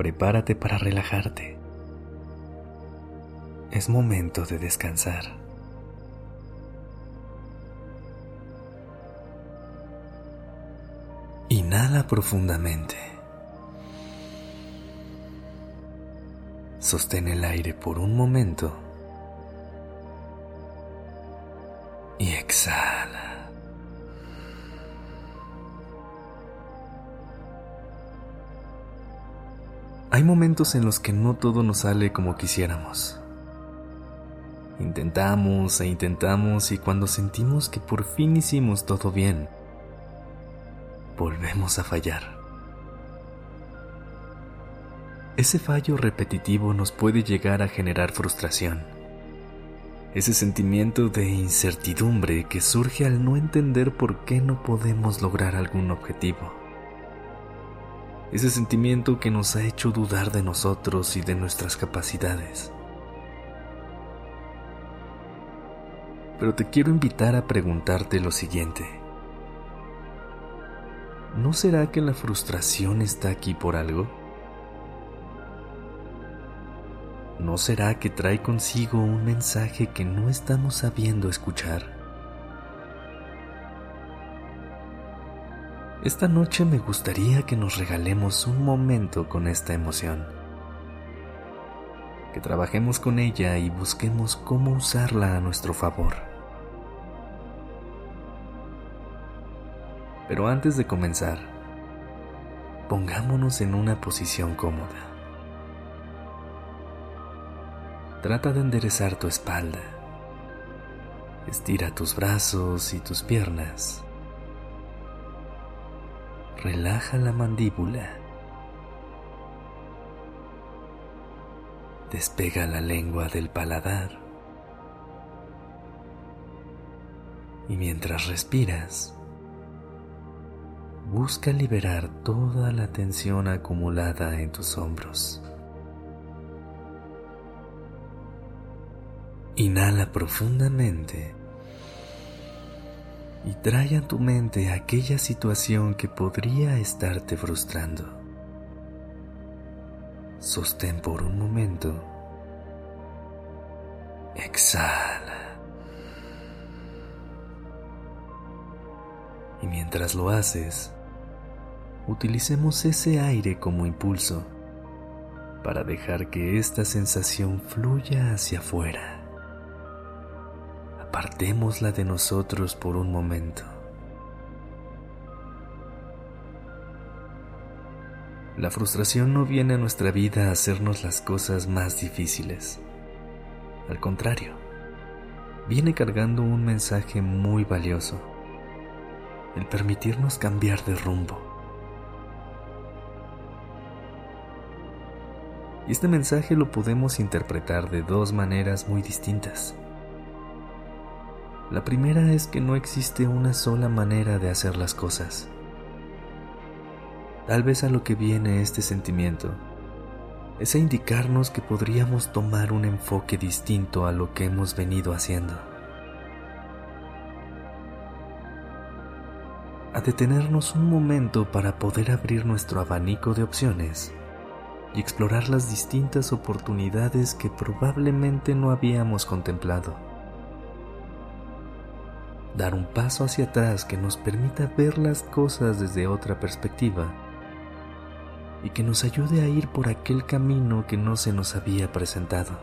Prepárate para relajarte. Es momento de descansar. Inhala profundamente. Sostén el aire por un momento y exhala. Hay momentos en los que no todo nos sale como quisiéramos. Intentamos e intentamos y cuando sentimos que por fin hicimos todo bien, volvemos a fallar. Ese fallo repetitivo nos puede llegar a generar frustración. Ese sentimiento de incertidumbre que surge al no entender por qué no podemos lograr algún objetivo ese sentimiento que nos ha hecho dudar de nosotros y de nuestras capacidades. Pero te quiero invitar a preguntarte lo siguiente. ¿No será que la frustración está aquí por algo? ¿No será que trae consigo un mensaje que no estamos sabiendo escuchar? Esta noche me gustaría que nos regalemos un momento con esta emoción, que trabajemos con ella y busquemos cómo usarla a nuestro favor. Pero antes de comenzar, pongámonos en una posición cómoda. Trata de enderezar tu espalda. Estira tus brazos y tus piernas relaja la mandíbula. Despega la lengua del paladar. Y mientras respiras, busca liberar toda la tensión acumulada en tus hombros. Inhala profundamente y trae a tu mente aquella situación que podría estarte frustrando. Sostén por un momento. Exhala. Y mientras lo haces, utilicemos ese aire como impulso para dejar que esta sensación fluya hacia afuera apartémosla de nosotros por un momento. La frustración no viene a nuestra vida a hacernos las cosas más difíciles. Al contrario, viene cargando un mensaje muy valioso, el permitirnos cambiar de rumbo. Y este mensaje lo podemos interpretar de dos maneras muy distintas. La primera es que no existe una sola manera de hacer las cosas. Tal vez a lo que viene este sentimiento es a indicarnos que podríamos tomar un enfoque distinto a lo que hemos venido haciendo. A detenernos un momento para poder abrir nuestro abanico de opciones y explorar las distintas oportunidades que probablemente no habíamos contemplado dar un paso hacia atrás que nos permita ver las cosas desde otra perspectiva y que nos ayude a ir por aquel camino que no se nos había presentado.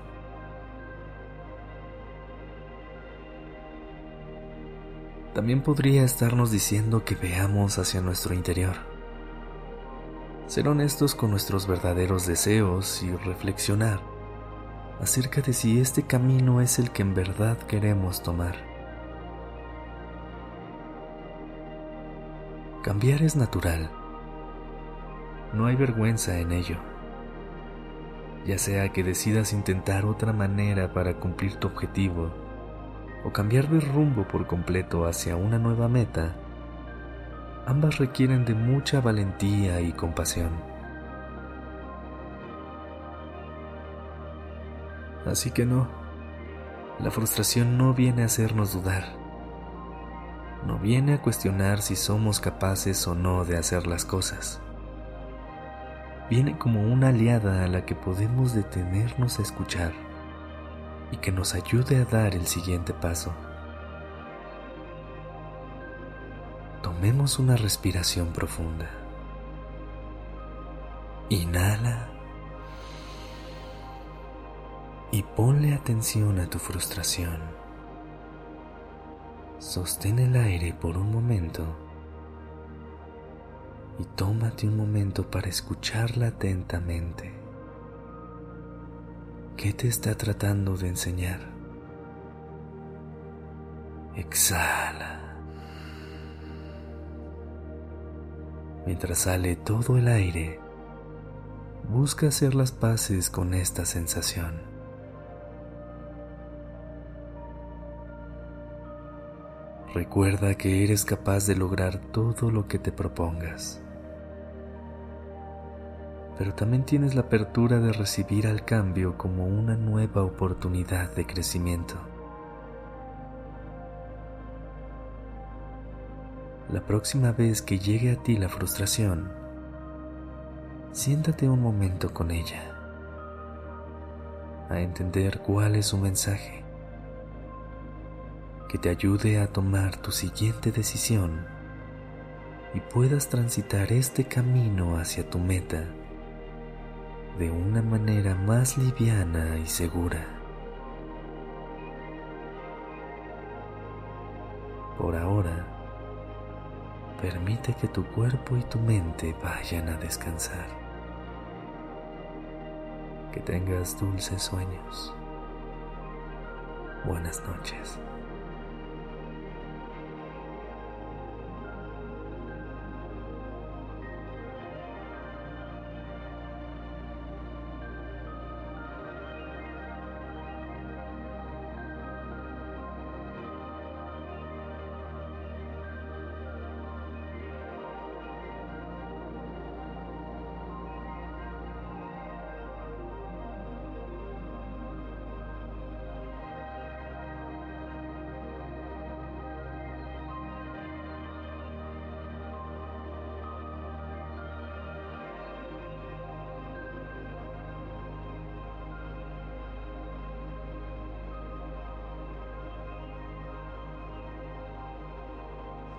También podría estarnos diciendo que veamos hacia nuestro interior, ser honestos con nuestros verdaderos deseos y reflexionar acerca de si este camino es el que en verdad queremos tomar. Cambiar es natural. No hay vergüenza en ello. ya sea que decidas intentar otra manera para cumplir tu objetivo o cambiar de rumbo por completo hacia una nueva meta, ambas requieren de mucha valentía y compasión. Así que no, la frustración no viene a hacernos dudar, no viene a cuestionar si somos capaces o no de hacer las cosas viene como una aliada a la que podemos detenernos a escuchar y que nos ayude a dar el siguiente paso. Tomemos una respiración profunda. Inhala y ponle atención a tu frustración. Sostén el aire por un momento y tómate un momento para escucharla atentamente. ¿Qué te está tratando de enseñar? Exhala. Mientras sale todo el aire, busca hacer las paces con esta sensación. Recuerda que eres capaz de lograr todo lo que te propongas pero también tienes la apertura de recibir al cambio como una nueva oportunidad de crecimiento. La próxima vez que llegue a ti la frustración, siéntate un momento con ella, a entender cuál es su mensaje, que te ayude a tomar tu siguiente decisión y puedas transitar este camino hacia tu meta de una manera más liviana y segura. Por ahora, permite que tu cuerpo y tu mente vayan a descansar. Que tengas dulces sueños. Buenas noches.